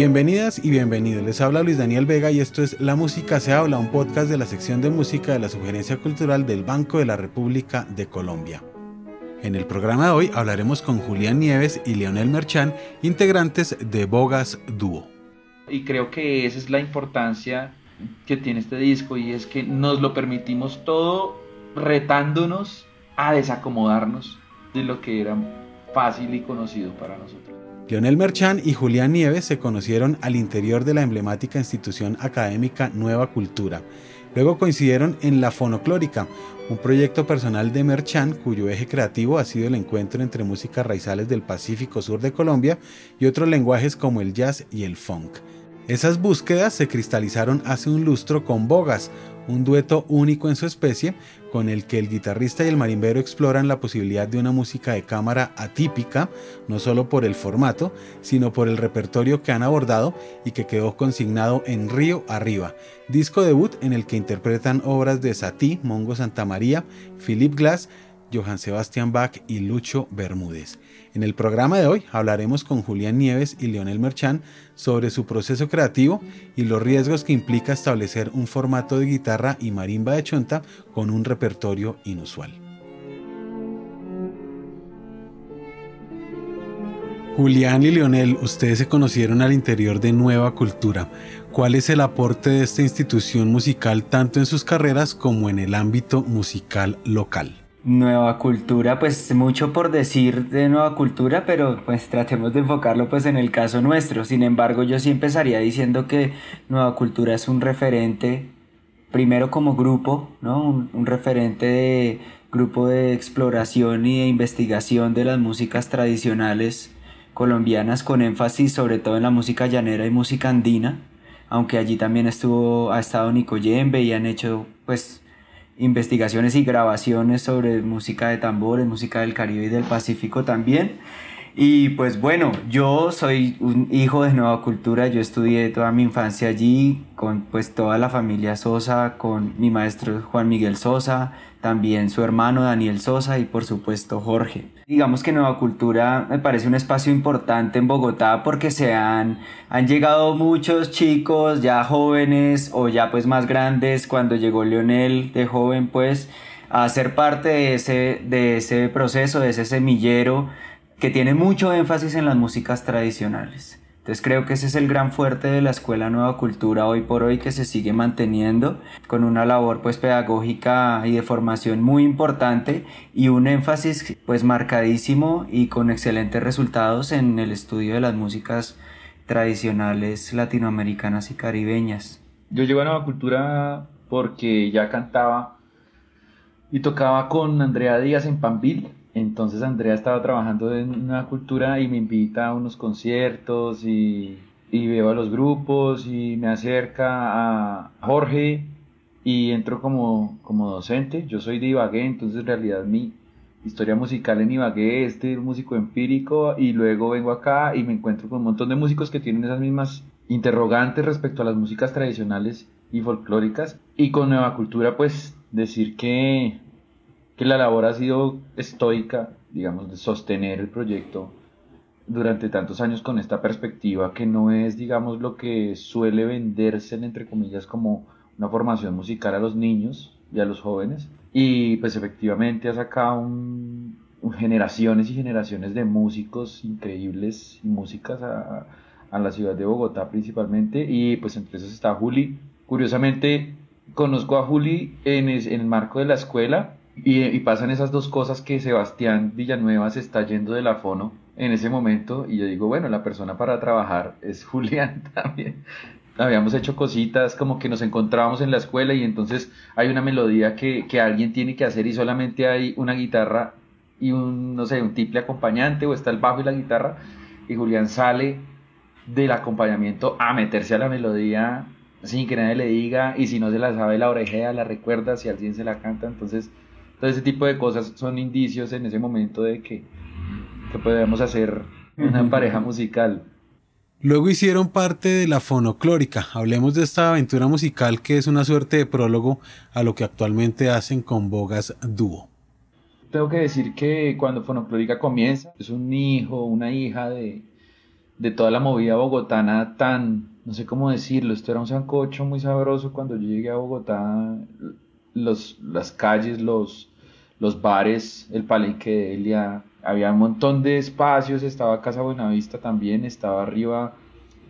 Bienvenidas y bienvenidos. Les habla Luis Daniel Vega y esto es La Música se habla, un podcast de la sección de música de la Sugerencia Cultural del Banco de la República de Colombia. En el programa de hoy hablaremos con Julián Nieves y Leonel Merchán, integrantes de Bogas Dúo. Y creo que esa es la importancia que tiene este disco y es que nos lo permitimos todo retándonos a desacomodarnos de lo que era fácil y conocido para nosotros. Leonel Merchán y Julián Nieves se conocieron al interior de la emblemática institución académica Nueva Cultura. Luego coincidieron en La Fonoclórica, un proyecto personal de Merchán cuyo eje creativo ha sido el encuentro entre músicas raizales del Pacífico Sur de Colombia y otros lenguajes como el jazz y el funk. Esas búsquedas se cristalizaron hace un lustro con Bogas, un dueto único en su especie, con el que el guitarrista y el marimbero exploran la posibilidad de una música de cámara atípica, no solo por el formato, sino por el repertorio que han abordado y que quedó consignado en Río Arriba, disco debut en el que interpretan obras de Satie, Mongo Santamaría, Philip Glass, Johann Sebastian Bach y Lucho Bermúdez. En el programa de hoy hablaremos con Julián Nieves y Leonel Merchán sobre su proceso creativo y los riesgos que implica establecer un formato de guitarra y marimba de chonta con un repertorio inusual. Julián y Leonel, ustedes se conocieron al interior de Nueva Cultura. ¿Cuál es el aporte de esta institución musical tanto en sus carreras como en el ámbito musical local? Nueva cultura, pues mucho por decir de nueva cultura, pero pues tratemos de enfocarlo pues en el caso nuestro. Sin embargo, yo sí empezaría diciendo que nueva cultura es un referente, primero como grupo, ¿no? Un, un referente de grupo de exploración y de investigación de las músicas tradicionales colombianas con énfasis sobre todo en la música llanera y música andina, aunque allí también estuvo, ha estado Nico Yembe y han hecho pues investigaciones y grabaciones sobre música de tambores, música del Caribe y del Pacífico también. Y pues bueno, yo soy un hijo de Nueva Cultura, yo estudié toda mi infancia allí con pues toda la familia Sosa, con mi maestro Juan Miguel Sosa, también su hermano Daniel Sosa y por supuesto Jorge. Digamos que Nueva Cultura me parece un espacio importante en Bogotá porque se han, han llegado muchos chicos ya jóvenes o ya pues más grandes cuando llegó Leonel de joven pues a ser parte de ese, de ese proceso, de ese semillero que tiene mucho énfasis en las músicas tradicionales. Entonces creo que ese es el gran fuerte de la Escuela Nueva Cultura hoy por hoy que se sigue manteniendo con una labor pues pedagógica y de formación muy importante y un énfasis pues marcadísimo y con excelentes resultados en el estudio de las músicas tradicionales latinoamericanas y caribeñas. Yo llego a Nueva Cultura porque ya cantaba y tocaba con Andrea Díaz en Panville entonces Andrea estaba trabajando en una cultura y me invita a unos conciertos y, veo a los grupos y me acerca a Jorge y entro como, como docente. Yo soy de Ibagué, entonces en realidad mi historia musical en Ibagué es de músico empírico y luego vengo acá y me encuentro con un montón de músicos que tienen esas mismas interrogantes respecto a las músicas tradicionales y folclóricas y con Nueva Cultura pues decir que que la labor ha sido estoica, digamos, de sostener el proyecto durante tantos años con esta perspectiva que no es, digamos, lo que suele venderse, entre comillas, como una formación musical a los niños y a los jóvenes. Y pues efectivamente ha sacado generaciones y generaciones de músicos increíbles y músicas a, la ciudad de Bogotá principalmente. Y pues entre esos está Juli. Curiosamente, conozco a Juli en el marco de la escuela y, pasan esas dos cosas que Sebastián Villanueva se está yendo de la fono en ese momento y yo digo, bueno, la persona para trabajar es Julián también. Habíamos hecho cositas como que nos encontrábamos en la escuela y entonces hay una melodía que, que alguien tiene que hacer y solamente hay una guitarra y un, no sé, un tiple acompañante o está el bajo y la guitarra y Julián sale del acompañamiento a meterse a la melodía sin que nadie le diga y si no se la sabe la orejea, la recuerda, si alguien se la canta, entonces entonces ese tipo de cosas son indicios en ese momento de que, que podemos hacer una pareja musical. Luego hicieron parte de la fonoclórica. Hablemos de esta aventura musical que es una suerte de prólogo a lo que actualmente hacen con Bogas Dúo. Tengo que decir que cuando fonoclórica comienza, es un hijo, una hija de, de toda la movida bogotana tan, no sé cómo decirlo, esto era un sancocho muy sabroso cuando yo llegué a Bogotá, los, las calles, los, los bares, el palenque de Elia, había un montón de espacios, estaba Casa Buenavista también, estaba arriba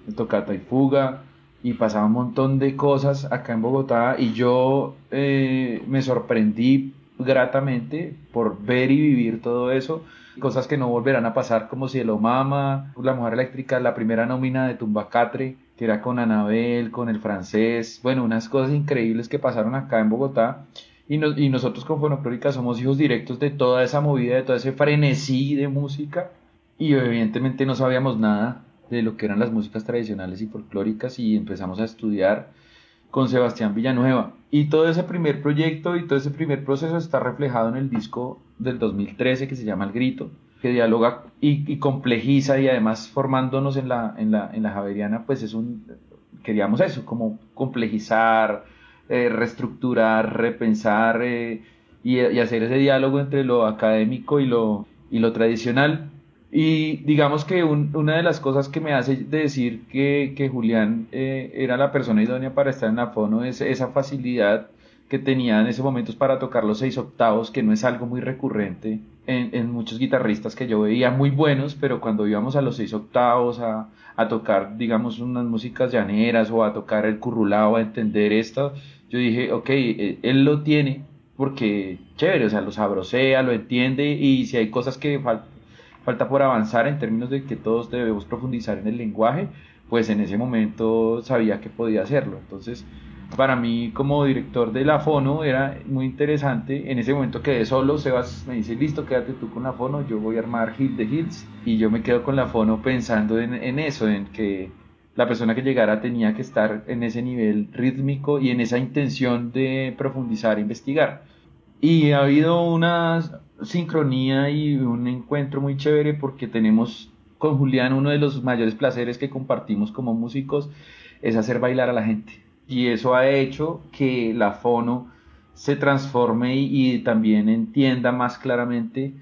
el Tocata y Fuga, y pasaba un montón de cosas acá en Bogotá y yo eh, me sorprendí gratamente por ver y vivir todo eso, cosas que no volverán a pasar como si el Omama, La Mujer Eléctrica, la primera nómina de Tumbacatre, que era con Anabel, con el francés, bueno, unas cosas increíbles que pasaron acá en Bogotá y, y nosotros con Fonoclórica somos hijos directos de toda esa movida, de todo ese frenesí de música y evidentemente no sabíamos nada de lo que eran las músicas tradicionales y folclóricas y empezamos a estudiar con Sebastián Villanueva. Y todo ese primer proyecto y todo ese primer proceso está reflejado en el disco del 2013 que se llama El Grito, que dialoga y, complejiza y además formándonos en la, en la, en la Javeriana, pues es un, queríamos eso, como complejizar, eh, reestructurar, repensar eh, y, hacer ese diálogo entre lo académico y lo, tradicional. Y digamos que una de las cosas que me hace decir que, Julián eh, era la persona idónea para estar en la fono es esa facilidad que tenía en ese momento para tocar los seis octavos, que no es algo muy recurrente en, muchos guitarristas que yo veía muy buenos, pero cuando íbamos a los seis octavos a, a tocar, digamos, unas músicas llaneras o a tocar el currulao, a entender esto, yo dije, ok, eh, él lo tiene porque chévere, o sea, lo sabrosea, lo entiende y si hay cosas que falta por avanzar en términos de que todos debemos profundizar en el lenguaje, pues en ese momento sabía que podía hacerlo. Entonces, para mí como director de la Fono era muy interesante. En ese momento quedé solo, Sebas me dice, listo, quédate tú con la Fono, yo voy a armar Hill de Hills. Y yo me quedo con la Fono pensando en, en eso, en que la persona que llegara tenía que estar en ese nivel rítmico y en esa intención de profundizar e investigar. Y ha habido unas, sincronía y un encuentro muy chévere porque tenemos con Julián uno de los mayores placeres que compartimos como músicos es hacer bailar a la gente. Y eso ha hecho que la fono se transforme y, también entienda más claramente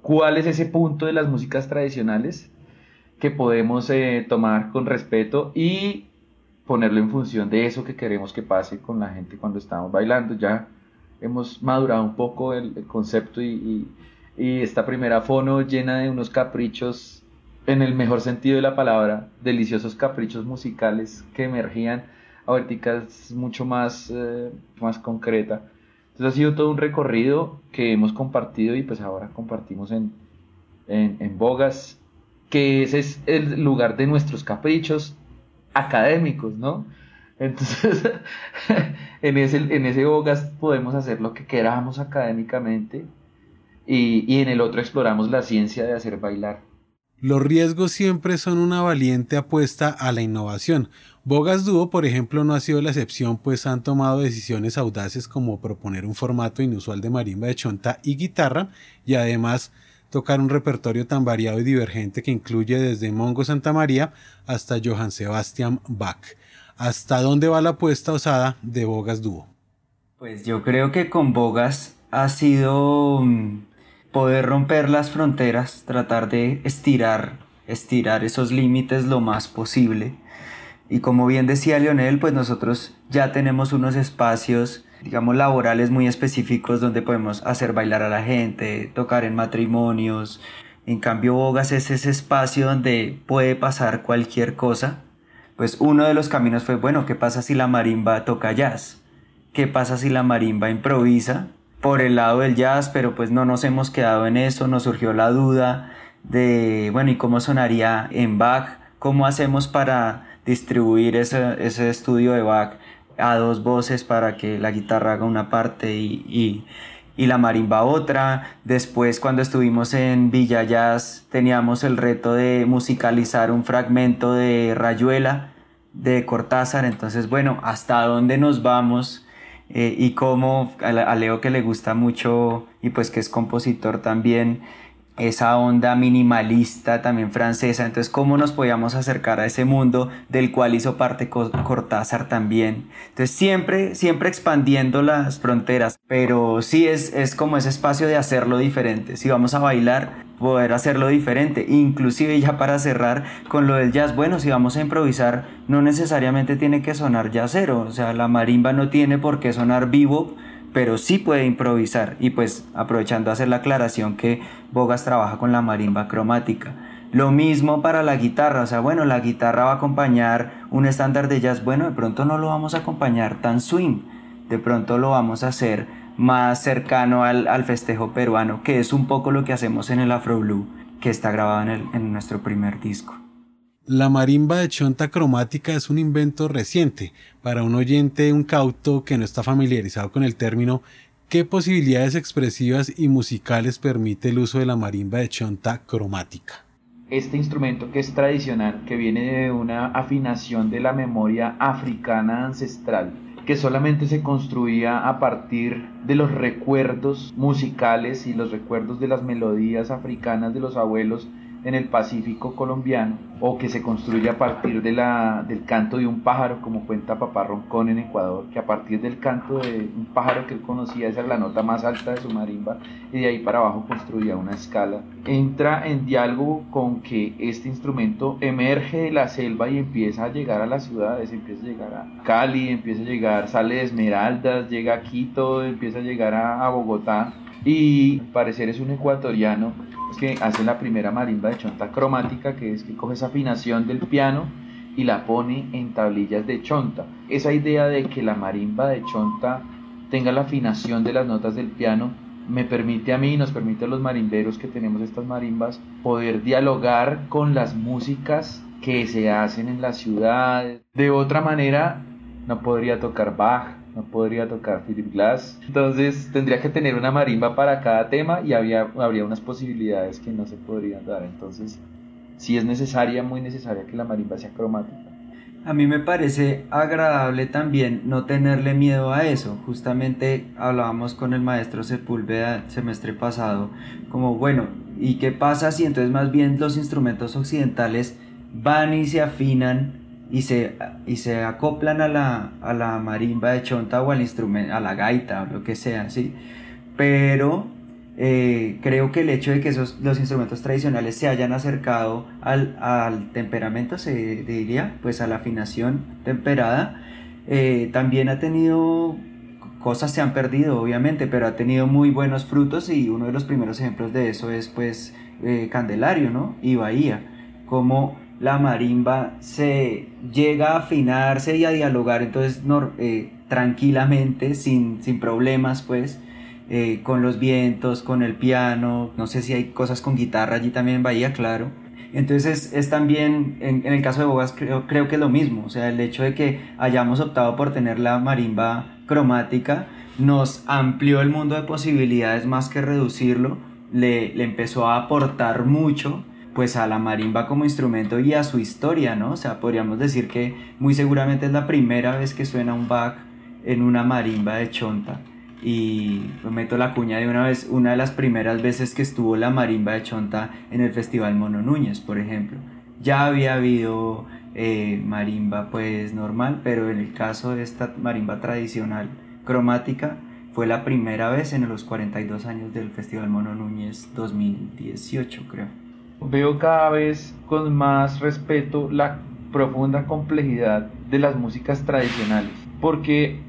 cuál es ese punto de las músicas tradicionales que podemos eh, tomar con respeto y ponerlo en función de eso que queremos que pase con la gente cuando estamos bailando. Ya hemos madurado un poco el, concepto y, esta primera fono llena de unos caprichos, en el mejor sentido de la palabra, deliciosos caprichos musicales que emergían ahorita es mucho más, eh, más concreta. Entonces ha sido todo un recorrido que hemos compartido y pues ahora compartimos en, en, en Bogas, que ese es el lugar de nuestros caprichos académicos, ¿no? Entonces, en ese, en ese Bogas podemos hacer lo que queramos académicamente y, y en el otro exploramos la ciencia de hacer bailar. Los riesgos siempre son una valiente apuesta a la innovación. Bogas Duo, por ejemplo, no ha sido la excepción, pues han tomado decisiones audaces como proponer un formato inusual de marimba de chonta y guitarra, y además tocar un repertorio tan variado y divergente que incluye desde Mongo Santa María hasta Johann Sebastian Bach. ¿Hasta dónde va la apuesta osada de Bogas Dúo? Pues yo creo que con Bogas ha sido mm, poder romper las fronteras, tratar de estirar, estirar esos límites lo más posible. Y como bien decía Leonel, pues nosotros ya tenemos unos espacios, digamos, laborales muy específicos donde podemos hacer bailar a la gente, tocar en matrimonios. En cambio, Bogas es ese espacio donde puede pasar cualquier cosa pues uno de los caminos fue, bueno, ¿qué pasa si la marimba toca jazz? ¿Qué pasa si la marimba improvisa? Por el lado del jazz, pero pues no nos hemos quedado en eso, nos surgió la duda de, bueno, ¿y cómo sonaría en Bach? ¿Cómo hacemos para distribuir ese, ese estudio de Bach a dos voces para que la guitarra haga una parte y, y la marimba otra. Después cuando estuvimos en Villa Jazz teníamos el reto de musicalizar un fragmento de Rayuela de Cortázar. Entonces, bueno, ¿hasta dónde nos vamos? Eh, y cómo a Leo que le gusta mucho y pues que es compositor también, esa onda minimalista también francesa. Entonces, ¿cómo nos podíamos acercar a ese mundo del cual hizo parte Cortázar también? Entonces, siempre, siempre expandiendo las fronteras, pero sí es, es como ese espacio de hacerlo diferente. Si vamos a bailar, poder hacerlo diferente. Inclusive ya para cerrar con lo del jazz, bueno, si vamos a improvisar, no necesariamente tiene que sonar jazzero, o sea, la marimba no tiene por qué sonar vivo, pero sí puede improvisar. Y pues aprovechando hacer la aclaración que Bogas trabaja con la marimba cromática. Lo mismo para la guitarra, o sea, bueno, la guitarra va a acompañar un estándar de jazz, bueno, de pronto no lo vamos a acompañar tan swing, de pronto lo vamos a hacer más cercano al, al, festejo peruano, que es un poco lo que hacemos en el Afro Blue, que está grabado en, el, en nuestro primer disco. La marimba de chonta cromática es un invento reciente. Para un oyente, un cauto que no está familiarizado con el término, ¿qué posibilidades expresivas y musicales permite el uso de la marimba de chonta cromática? Este instrumento que es tradicional, que viene de una afinación de la memoria africana ancestral, que solamente se construía a partir de los recuerdos musicales y los recuerdos de las melodías africanas de los abuelos en el Pacífico colombiano o que se construye a partir de la, del canto de un pájaro, como cuenta Papá Roncón en Ecuador, que a partir del canto de un pájaro que él conocía, esa es la nota más alta de su marimba, y de ahí para abajo construía una escala. Entra en diálogo con que este instrumento emerge de la selva y empieza a llegar a las ciudades, empieza a llegar a Cali, empieza a llegar, sale de Esmeraldas, llega a Quito, empieza a llegar a, a Bogotá, y parecer es un ecuatoriano que hace la primera marimba de chonta cromática, que es que coge esa afinación del piano y la pone en tablillas de chonta. Esa idea de que la marimba de chonta tenga la afinación de las notas del piano me permite a mí, nos permite a los marimberos que tenemos estas marimbas poder dialogar con las músicas que se hacen en las ciudades. De otra manera, no podría tocar Bach, no podría tocar Philip Glass. Entonces tendría que tener una marimba para cada tema y había, habría unas posibilidades que no se podrían dar. Entonces sí es necesaria, muy necesaria que la marimba sea cromática. A mí me parece agradable también no tenerle miedo a eso. Justamente hablábamos con el maestro Sepúlveda el semestre pasado, como bueno, ¿y qué pasa si entonces más bien los instrumentos occidentales van y se afinan y se, y se acoplan a la, a la marimba de chonta o al instrumento, a la gaita o lo que sea, ¿sí? Pero eh, creo que el hecho de que esos, los instrumentos tradicionales se hayan acercado al, al temperamento, se diría, pues a la afinación temperada, eh, también ha tenido cosas se han perdido obviamente, pero ha tenido muy buenos frutos y uno de los primeros ejemplos de eso es pues eh, Candelario, ¿no? Y Bahía, como la marimba se llega a afinarse y a dialogar entonces eh, tranquilamente, sin, sin, problemas pues, eh, con los vientos, con el piano, no sé si hay cosas con guitarra allí también en claro. Entonces es, también, en, el caso de Bogas creo, creo que es lo mismo, o sea, el hecho de que hayamos optado por tener la marimba cromática nos amplió el mundo de posibilidades más que reducirlo, le, le empezó a aportar mucho pues a la marimba como instrumento y a su historia, ¿no? O sea, podríamos decir que muy seguramente es la primera vez que suena un Bach en una marimba de chonta. Y meto la cuña de una vez, una de las primeras veces que estuvo la marimba de chonta en el Festival Mono Núñez, por ejemplo. Ya había habido eh, marimba pues normal, pero en el caso de esta marimba tradicional cromática, fue la primera vez en los 42 años del Festival Mono Núñez 2018, creo veo cada vez con más respeto la profunda complejidad de las músicas tradicionales, porque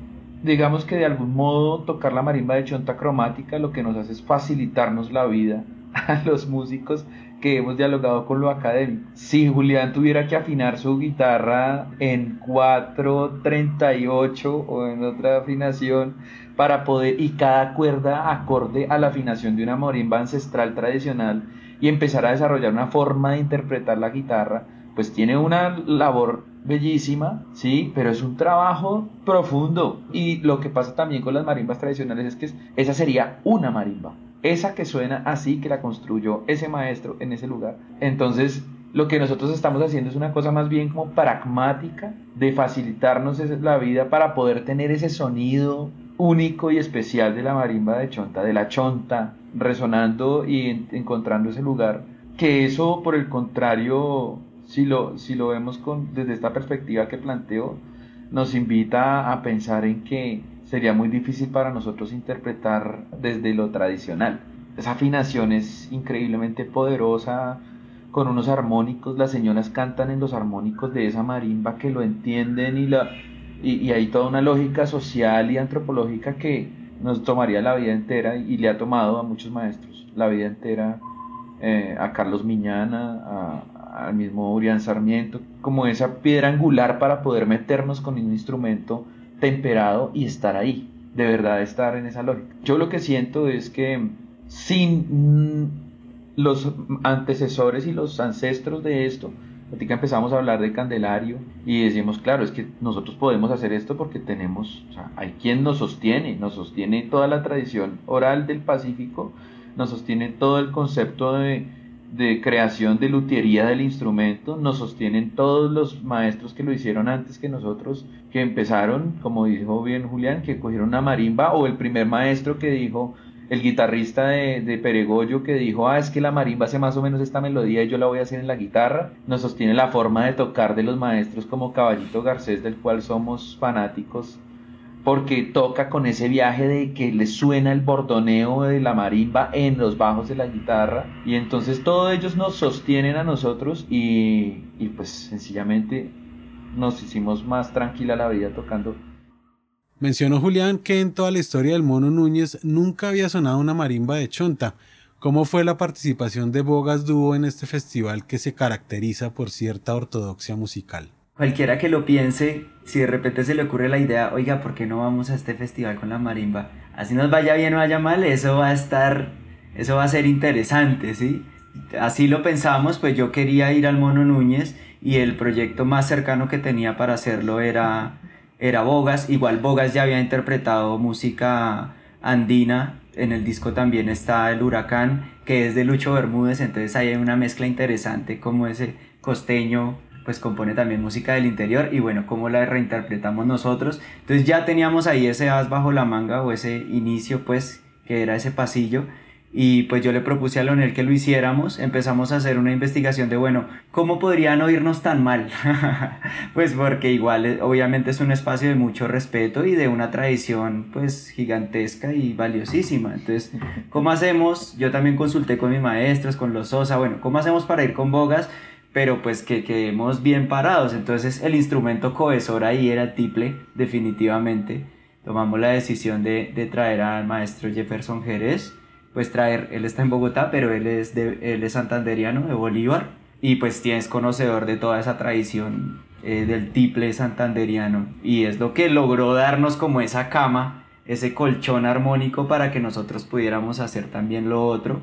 digamos que de algún modo tocar la marimba de chonta cromática lo que nos hace es facilitarnos la vida a los músicos que hemos dialogado con lo académico. Si Julián tuviera que afinar su guitarra en 438 o en otra afinación para poder y cada cuerda acorde a la afinación de una marimba ancestral tradicional, y empezar a desarrollar una forma de interpretar la guitarra, pues tiene una labor bellísima, sí, pero es un trabajo profundo. Y lo que pasa también con las marimbas tradicionales es que esa sería una marimba, esa que suena así, que la construyó ese maestro en ese lugar. Entonces, lo que nosotros estamos haciendo es una cosa más bien como pragmática de facilitarnos la vida para poder tener ese sonido único y especial de la marimba de chonta, de la chonta, resonando y encontrando ese lugar, que eso por el contrario, si lo, si lo vemos con, desde esta perspectiva que planteo, nos invita a pensar en que sería muy difícil para nosotros interpretar desde lo tradicional. Esa afinación es increíblemente poderosa, con unos armónicos, las señoras cantan en los armónicos de esa marimba que lo entienden y, la, y, hay toda una lógica social y antropológica que nos tomaría la vida entera y le ha tomado a muchos maestros la vida entera, eh, a Carlos Miñana, al mismo Urián Sarmiento, como esa piedra angular para poder meternos con un instrumento temperado y estar ahí, de verdad estar en esa lógica. Yo lo que siento es que sin los antecesores y los ancestros de esto, que empezamos a hablar de Candelario y decimos, claro, es que nosotros podemos hacer esto porque tenemos, o sea, hay quien nos sostiene, nos sostiene toda la tradición oral del Pacífico, nos sostiene todo el concepto de, de creación de lutería del instrumento, nos sostienen todos los maestros que lo hicieron antes que nosotros, que empezaron, como dijo bien Julián, que cogieron una marimba, o el primer maestro que dijo, el guitarrista de, de, Peregollo que dijo, ah, es que la marimba hace más o menos esta melodía y yo la voy a hacer en la guitarra, nos sostiene la forma de tocar de los maestros como Caballito Garcés, del cual somos fanáticos, porque toca con ese viaje de que le suena el bordoneo de la marimba en los bajos de la guitarra, y entonces todos ellos nos sostienen a nosotros y, y pues sencillamente nos hicimos más tranquila la vida tocando Mencionó Julián que en toda la historia del Mono Núñez nunca había sonado una marimba de chonta. ¿Cómo fue la participación de Bogas Dúo en este festival que se caracteriza por cierta ortodoxia musical? Cualquiera que lo piense, si de repente se le ocurre la idea, oiga, ¿por qué no vamos a este festival con la marimba? Así nos vaya bien o vaya mal, eso va a estar, eso va a ser interesante, ¿sí? Así lo pensamos, pues yo quería ir al Mono Núñez y el proyecto más cercano que tenía para hacerlo era era Bogas. Igual Bogas ya había interpretado música andina. En el disco también está El Huracán, que es de Lucho Bermúdez. Entonces hay una mezcla interesante como ese costeño pues compone también música del interior y bueno, cómo la reinterpretamos nosotros. Entonces ya teníamos ahí ese as bajo la manga o ese inicio pues que era ese pasillo y pues yo le propuse a Leonel que lo hiciéramos, empezamos a hacer una investigación de, bueno, ¿cómo podrían oírnos tan mal? pues porque igual eh, obviamente es un espacio de mucho respeto y de una tradición pues gigantesca y valiosísima. Entonces, ¿cómo hacemos? Yo también consulté con mis maestros, con los Sosa, bueno, ¿cómo hacemos para ir con bogas? Pero pues que quedemos bien parados. Entonces el instrumento cohesor ahí era tiple, definitivamente. Tomamos la decisión de, de traer al maestro Jefferson Jerez pues traer, él está en Bogotá, pero él es, de, él es santanderiano, de Bolívar, y pues tienes conocedor de toda esa tradición eh, del tiple santanderiano, y es lo que logró darnos como esa cama, ese colchón armónico para que nosotros pudiéramos hacer también lo otro.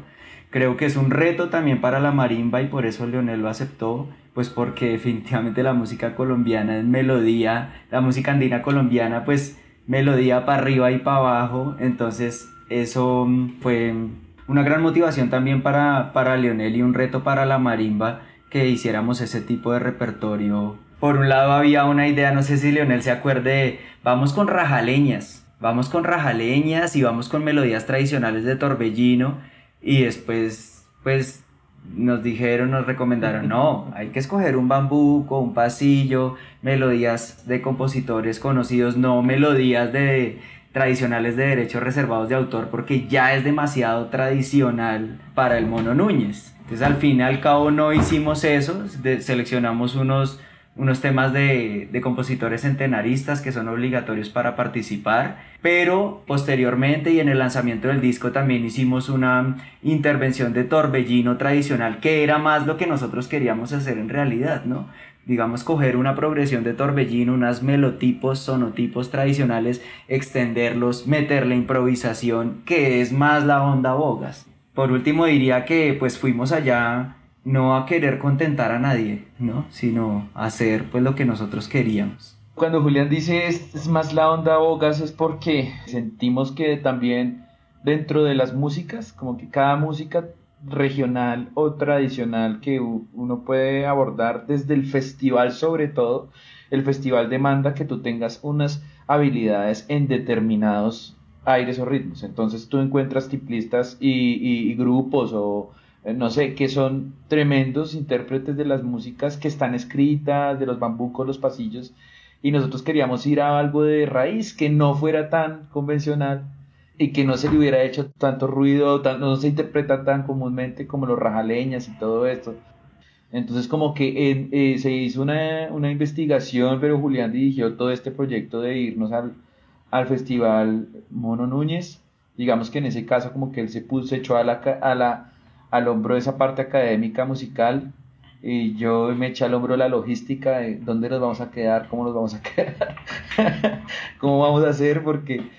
Creo que es un reto también para la marimba y por eso Leonel lo aceptó, pues porque definitivamente la música colombiana es melodía, la música andina colombiana pues melodía para arriba y para abajo, entonces eso mm, fue una gran motivación también para, para Leonel y un reto para la marimba que hiciéramos ese tipo de repertorio. Por un lado había una idea, no sé si Leonel se acuerde, vamos con rajaleñas, vamos con rajaleñas y vamos con melodías tradicionales de Torbellino y después pues nos dijeron, nos recomendaron, no, hay que escoger un bambuco, un pasillo, melodías de compositores conocidos, no melodías de, tradicionales de derechos reservados de autor porque ya es demasiado tradicional para el Mono Núñez. Entonces al fin y al cabo no hicimos eso, seleccionamos unos, unos temas de, de, compositores centenaristas que son obligatorios para participar, pero posteriormente y en el lanzamiento del disco también hicimos una intervención de torbellino tradicional que era más lo que nosotros queríamos hacer en realidad, ¿no? Digamos, coger una progresión de torbellino, unas melotipos, sonotipos tradicionales, extenderlos, meterle improvisación, que es más la onda bogas. Por último diría que pues fuimos allá no a querer contentar a nadie, ¿no? Sino hacer pues lo que nosotros queríamos. Cuando Julián dice es, es más la onda bogas es porque sentimos que también dentro de las músicas, como que cada música regional o tradicional que uno puede abordar desde el festival sobre todo, el festival demanda que tú tengas unas habilidades en determinados aires o ritmos. Entonces tú encuentras tiplistas y, grupos o eh, no sé, que son tremendos intérpretes de las músicas que están escritas, de los bambucos, los pasillos, y nosotros queríamos ir a algo de raíz que no fuera tan convencional y que no se le hubiera hecho tanto ruido, no se interpreta tan comúnmente como los rajaleñas y todo esto. Entonces como que eh, se hizo una, una, investigación, pero Julián dirigió todo este proyecto de irnos al, al festival Mono Núñez. Digamos que en ese caso como que él se puso, echó a la, a la, al hombro esa parte académica musical y yo me eché al hombro la logística de dónde nos vamos a quedar, cómo nos vamos a quedar, cómo vamos a hacer, porque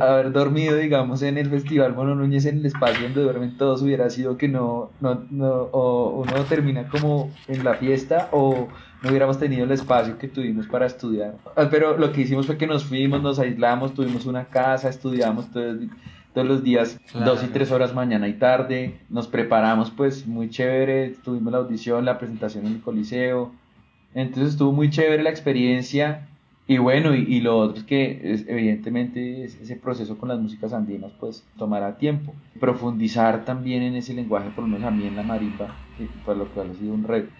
haber dormido, digamos, en el Festival Mono Núñez, en el espacio donde duermen todos, hubiera sido que no, no, no o uno termina como en la fiesta o no hubiéramos tenido el espacio que tuvimos para estudiar. Ah, pero lo que hicimos fue que nos fuimos, nos aislamos, tuvimos una casa, estudiamos todos, todos los días, dos y tres horas mañana y tarde, nos preparamos pues muy chévere, tuvimos la audición, la presentación en el Coliseo, entonces estuvo muy chévere la experiencia y bueno, y, lo otro es que evidentemente ese proceso con las músicas andinas pues tomará tiempo. Profundizar también en ese lenguaje, por lo menos a mí en la marimba, por lo cual ha sido un reto.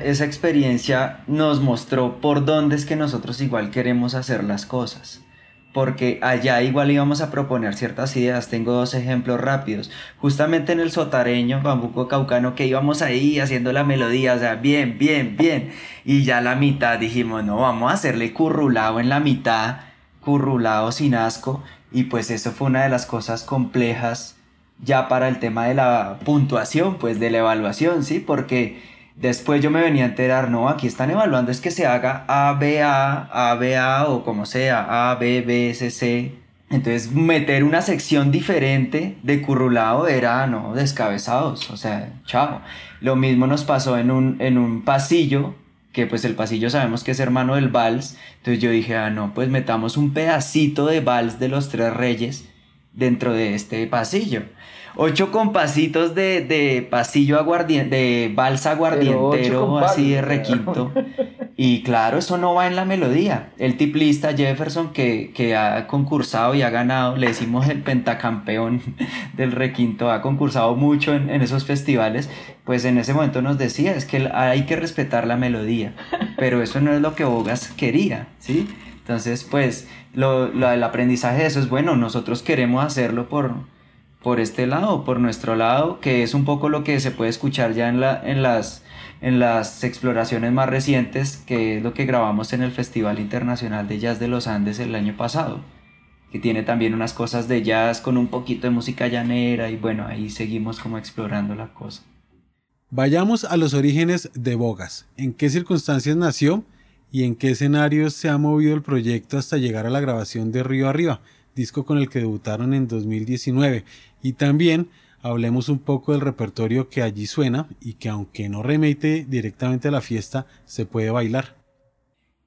Esa experiencia nos mostró por dónde es que nosotros igual queremos hacer las cosas porque allá igual íbamos a proponer ciertas ideas. Tengo dos ejemplos rápidos. Justamente en el sotareño, bambuco caucano, que íbamos ahí haciendo la melodía, o sea, bien, bien, bien. Y ya la mitad dijimos, no, vamos a hacerle currulado en la mitad, currulado sin asco. Y pues eso fue una de las cosas complejas ya para el tema de la puntuación, pues de la evaluación, ¿sí? Porque Después yo me venía a enterar, no, aquí están evaluando es que se haga ABA, ABA o como sea, A, B, B, C, C. Entonces meter una sección diferente de currulado era, no, descabezados, o sea, chao. Lo mismo nos pasó en un, en un pasillo, que pues el pasillo sabemos que es hermano del vals. Entonces yo dije, ah, no, pues metamos un pedacito de vals de los tres reyes dentro de este pasillo ocho compasitos de, de pasillo aguardiente, de balsa aguardientero, así de requinto. Y claro, eso no va en la melodía. El tiplista Jefferson, que, que ha concursado y ha ganado, le decimos el pentacampeón del requinto, ha concursado mucho en, en esos festivales, pues en ese momento nos decía, es que hay que respetar la melodía, pero eso no es lo que Bogas quería, ¿sí? Entonces, pues, lo, lo, el aprendizaje de eso es, bueno, nosotros queremos hacerlo por, por este lado, por nuestro lado, que es un poco lo que se puede escuchar ya en, la, en, las, en las exploraciones más recientes, que es lo que grabamos en el Festival Internacional de Jazz de los Andes el año pasado, que tiene también unas cosas de jazz con un poquito de música llanera y bueno, ahí seguimos como explorando la cosa. Vayamos a los orígenes de Bogas, en qué circunstancias nació y en qué escenarios se ha movido el proyecto hasta llegar a la grabación de Río Arriba, disco con el que debutaron en 2019 y también hablemos un poco del repertorio que allí suena y que aunque no remite directamente a la fiesta, se puede bailar.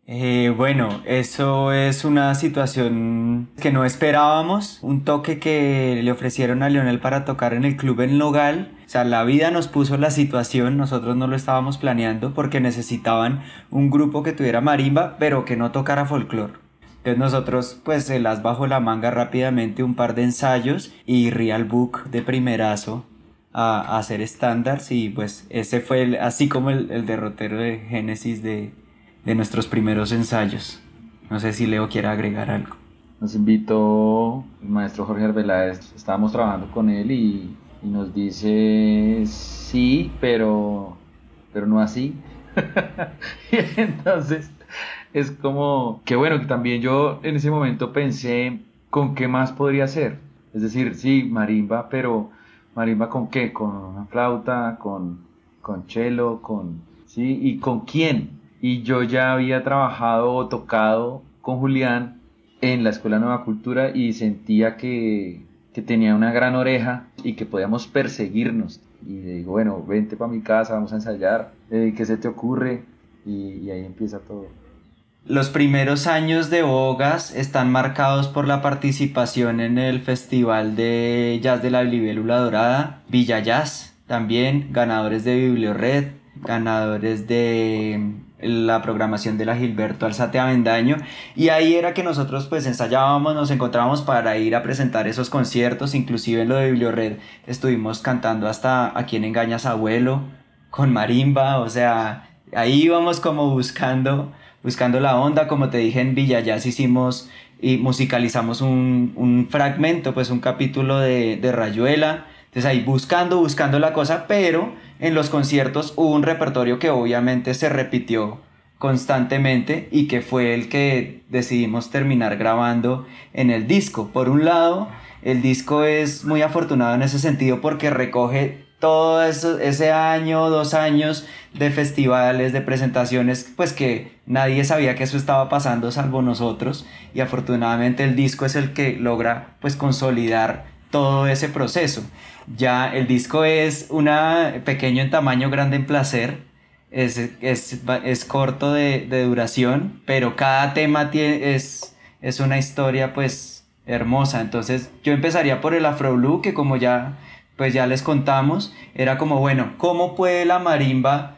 Eh, bueno, eso es una situación que no esperábamos, un toque que le ofrecieron a Lionel para tocar en el club en Nogal. O sea, la vida nos puso la situación, nosotros no lo estábamos planeando porque necesitaban un grupo que tuviera marimba, pero que no tocara folclore. Entonces nosotros pues se las bajo la manga rápidamente un par de ensayos y Real Book de primerazo a, hacer estándares y pues ese fue así como el, derrotero de Génesis de, nuestros primeros ensayos. No sé si Leo quiere agregar algo. Nos invitó el maestro Jorge Arbeláez, estábamos trabajando con él y, y nos dice sí, pero, pero no así. y entonces es como que bueno, que también yo en ese momento pensé con qué más podría ser. Es decir, sí, marimba, pero marimba con qué? Con una flauta, con, con con... ¿Sí? ¿Y con quién? Y yo ya había trabajado o tocado con Julián en la Escuela Nueva Cultura y sentía que, que tenía una gran oreja y que podíamos perseguirnos. Y le digo, bueno, vente para mi casa, vamos a ensayar, eh, ¿qué se te ocurre? y ahí empieza todo. Los primeros años de Bogas están marcados por la participación en el Festival de Jazz de la Libélula Dorada, Villa Jazz, también ganadores de Bibliored, ganadores de la programación de la Gilberto Alzate Avendaño y ahí era que nosotros pues ensayábamos, nos encontrábamos para ir a presentar esos conciertos, inclusive en lo de Bibliored estuvimos cantando hasta A quien engañas abuelo con marimba, o sea, ahí íbamos como buscando buscando la onda, como te dije en Villa Jazz hicimos y musicalizamos un, un fragmento, pues un capítulo de, de Rayuela, entonces ahí buscando, buscando la cosa, pero en los conciertos hubo un repertorio que obviamente se repitió constantemente y que fue el que decidimos terminar grabando en el disco. Por un lado, el disco es muy afortunado en ese sentido porque recoge todo eso, ese año, dos años de festivales, de presentaciones, pues que nadie sabía que eso estaba pasando salvo nosotros y afortunadamente el disco es el que logra pues consolidar todo ese proceso. Ya el disco es una pequeño en tamaño, grande en placer, es, es, es corto de, de, duración, pero cada tema tiene, es, es una historia pues hermosa. Entonces yo empezaría por el Afro Blue, que como ya pues ya les contamos, era como, bueno, ¿cómo puede la marimba,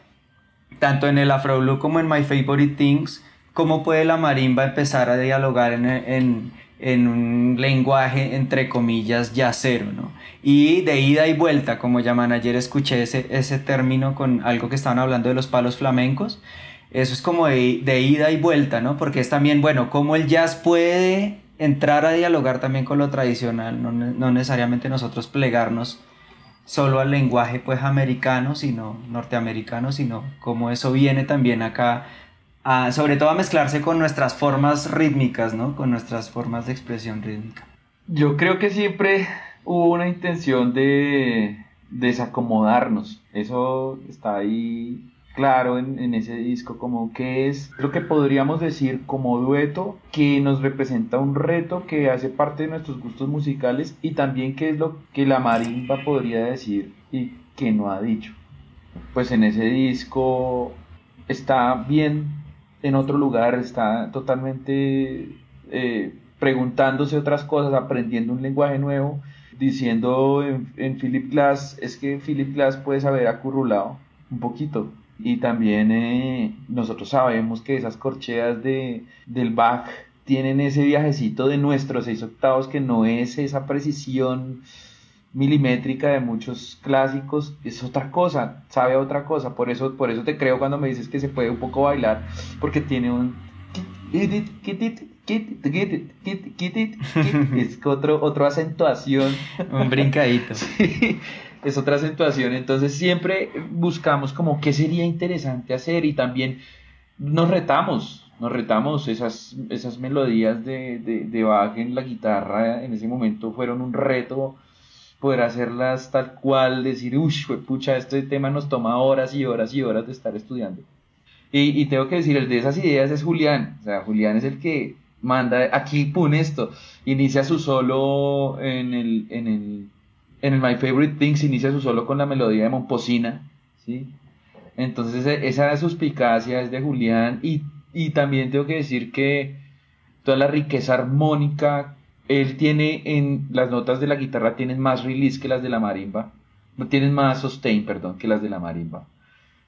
tanto en el Afro Blue como en My Favorite Things, cómo puede la marimba empezar a dialogar en, en, en un lenguaje, entre comillas, yacero, ¿no? Y de ida y vuelta, como llaman ayer, escuché ese, ese término con algo que estaban hablando de los palos flamencos, eso es como de, de ida y vuelta, ¿no? Porque es también, bueno, cómo el jazz puede entrar a dialogar también con lo tradicional, no, no necesariamente nosotros plegarnos solo al lenguaje pues americano, sino norteamericano, sino como eso viene también acá, sobre todo a mezclarse con nuestras formas rítmicas, ¿no? Con nuestras formas de expresión rítmica. Yo creo que siempre hubo una intención de desacomodarnos, eso está ahí claro en, ese disco, como que es lo que podríamos decir como dueto, que nos representa un reto que hace parte de nuestros gustos musicales y también que es lo que la marimba podría decir y que no ha dicho. Pues en ese disco está bien en otro lugar, está totalmente eh, preguntándose otras cosas, aprendiendo un lenguaje nuevo, diciendo en, en Philip Glass, es que Philip Glass puede haber acurrulado un poquito, y también eh, nosotros sabemos que esas corcheas de, del Bach tienen ese viajecito de nuestros seis octavos que no es esa precisión milimétrica de muchos clásicos, es otra cosa, sabe a otra cosa, por eso, por eso te creo cuando me dices que se puede un poco bailar, porque tiene un es otro, otra acentuación. Un brincadito. es otra acentuación. Entonces siempre buscamos como qué sería interesante hacer y también nos retamos, nos retamos esas, esas melodías de, de, de Bach en la guitarra en ese momento fueron un reto poder hacerlas tal cual, decir, uy, pucha, este tema nos toma horas y horas y horas de estar estudiando. Y, y, tengo que decir, el de esas ideas es Julián, o sea, Julián es el que manda, aquí pone esto, inicia su solo en el, en el en el My Favorite Things inicia su solo con la melodía de Momposina, ¿sí? Entonces esa suspicacia es de Julián y, y también tengo que decir que toda la riqueza armónica, él tiene en las notas de la guitarra tienen más release que las de la marimba, tienen más sustain, perdón, que las de la marimba.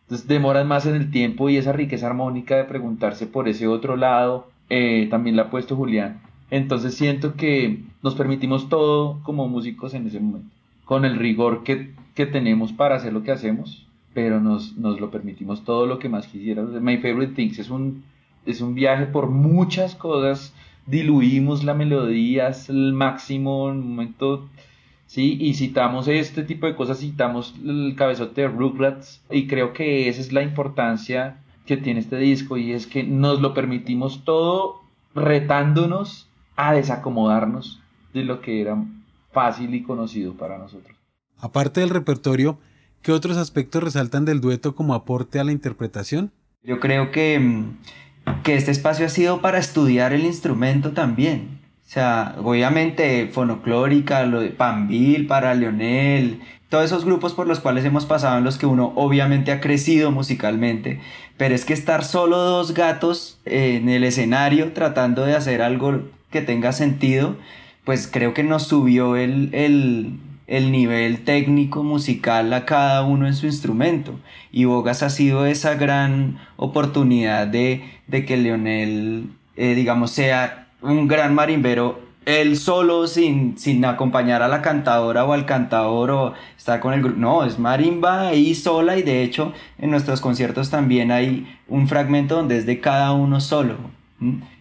Entonces demoran más en el tiempo y esa riqueza armónica de preguntarse por ese otro lado eh, también la ha puesto Julián. Entonces siento que nos permitimos todo como músicos en ese momento con el rigor que, tenemos para hacer lo que hacemos, pero nos, nos, lo permitimos todo lo que más quisiéramos. My Favorite Things es un, es un viaje por muchas cosas, diluimos la melodía el máximo, en momento, sí, y citamos este tipo de cosas, citamos el cabezote de Rugrats, y creo que esa es la importancia que tiene este disco, y es que nos lo permitimos todo retándonos a desacomodarnos de lo que era fácil y conocido para nosotros. Aparte del repertorio, ¿qué otros aspectos resaltan del dueto como aporte a la interpretación? Yo creo que, mm, que este espacio ha sido para estudiar el instrumento también. O sea, obviamente Fonoclórica, lo de Pambil para Leonel, todos esos grupos por los cuales hemos pasado en los que uno obviamente ha crecido musicalmente, pero es que estar solo dos gatos en el escenario tratando de hacer algo que tenga sentido, pues creo que nos subió el, el nivel técnico musical a cada uno en su instrumento. Y Bogas ha sido esa gran oportunidad de, que Leonel, eh, digamos, sea un gran marimbero él solo sin, sin acompañar a la cantadora o al cantador o estar con el grupo. No, es marimba ahí sola y de hecho en nuestros conciertos también hay un fragmento donde es de cada uno solo,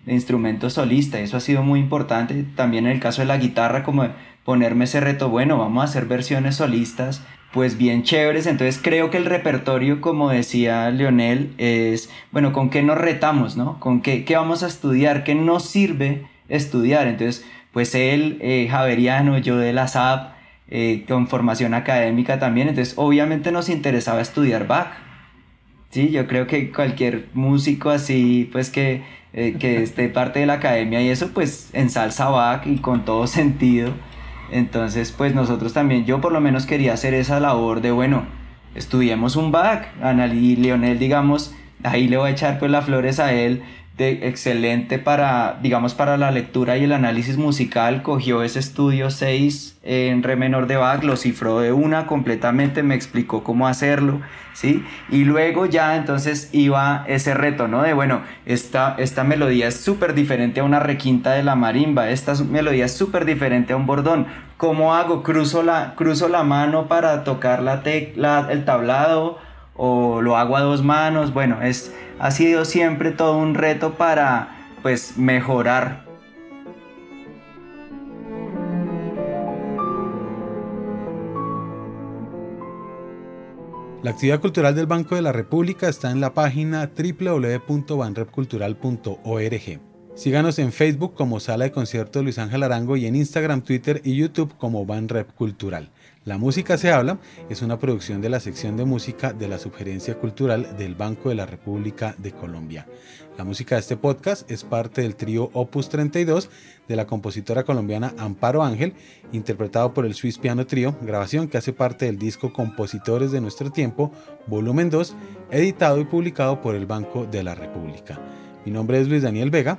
de instrumento solista. Eso ha sido muy importante. También en el caso de la guitarra, como ponerme ese reto, bueno, vamos a hacer versiones solistas pues bien chéveres. Entonces creo que el repertorio, como decía Leonel, es, bueno, ¿con qué nos retamos, no? ¿Con qué, qué vamos a estudiar? ¿Qué nos sirve estudiar. Entonces, pues él, eh, Javeriano, yo de la SAP, eh, con formación académica también, entonces obviamente nos interesaba estudiar Bach. Sí, yo creo que cualquier músico así, pues que, eh, que esté parte de la academia y eso, pues ensalza Bach y con todo sentido. Entonces, pues nosotros también, yo por lo menos quería hacer esa labor de, bueno, estudiemos un Bach, y Leonel, digamos, ahí le voy a echar pues las flores a él, excelente para, digamos, para la lectura y el análisis musical. Cogió ese estudio 6 en re menor de Bach, lo cifró de una completamente, me explicó cómo hacerlo, ¿sí? Y luego ya entonces iba ese reto, ¿no? De, bueno, esta, esta melodía es súper diferente a una requinta de la marimba, esta melodía es súper diferente a un bordón. ¿Cómo hago? ¿Cruzo la, cruzo la mano para tocar la tecla, el tablado? ¿O lo hago a dos manos? Bueno, es ha sido siempre todo un reto para pues mejorar. La actividad cultural del Banco de la República está en la página www.banrepcultural.org. Síganos en Facebook como Sala de Conciertos Luis Ángel Arango y en Instagram, Twitter y YouTube como Banrep Cultural. La música se habla es una producción de la sección de música de la Subgerencia Cultural del Banco de la República de Colombia. La música de este podcast es parte del trío Opus 32 de la compositora colombiana Amparo Ángel, interpretado por el Swiss Piano Trio, grabación que hace parte del disco Compositores de Nuestro Tiempo, volumen 2, editado y publicado por el Banco de la República. Mi nombre es Luis Daniel Vega,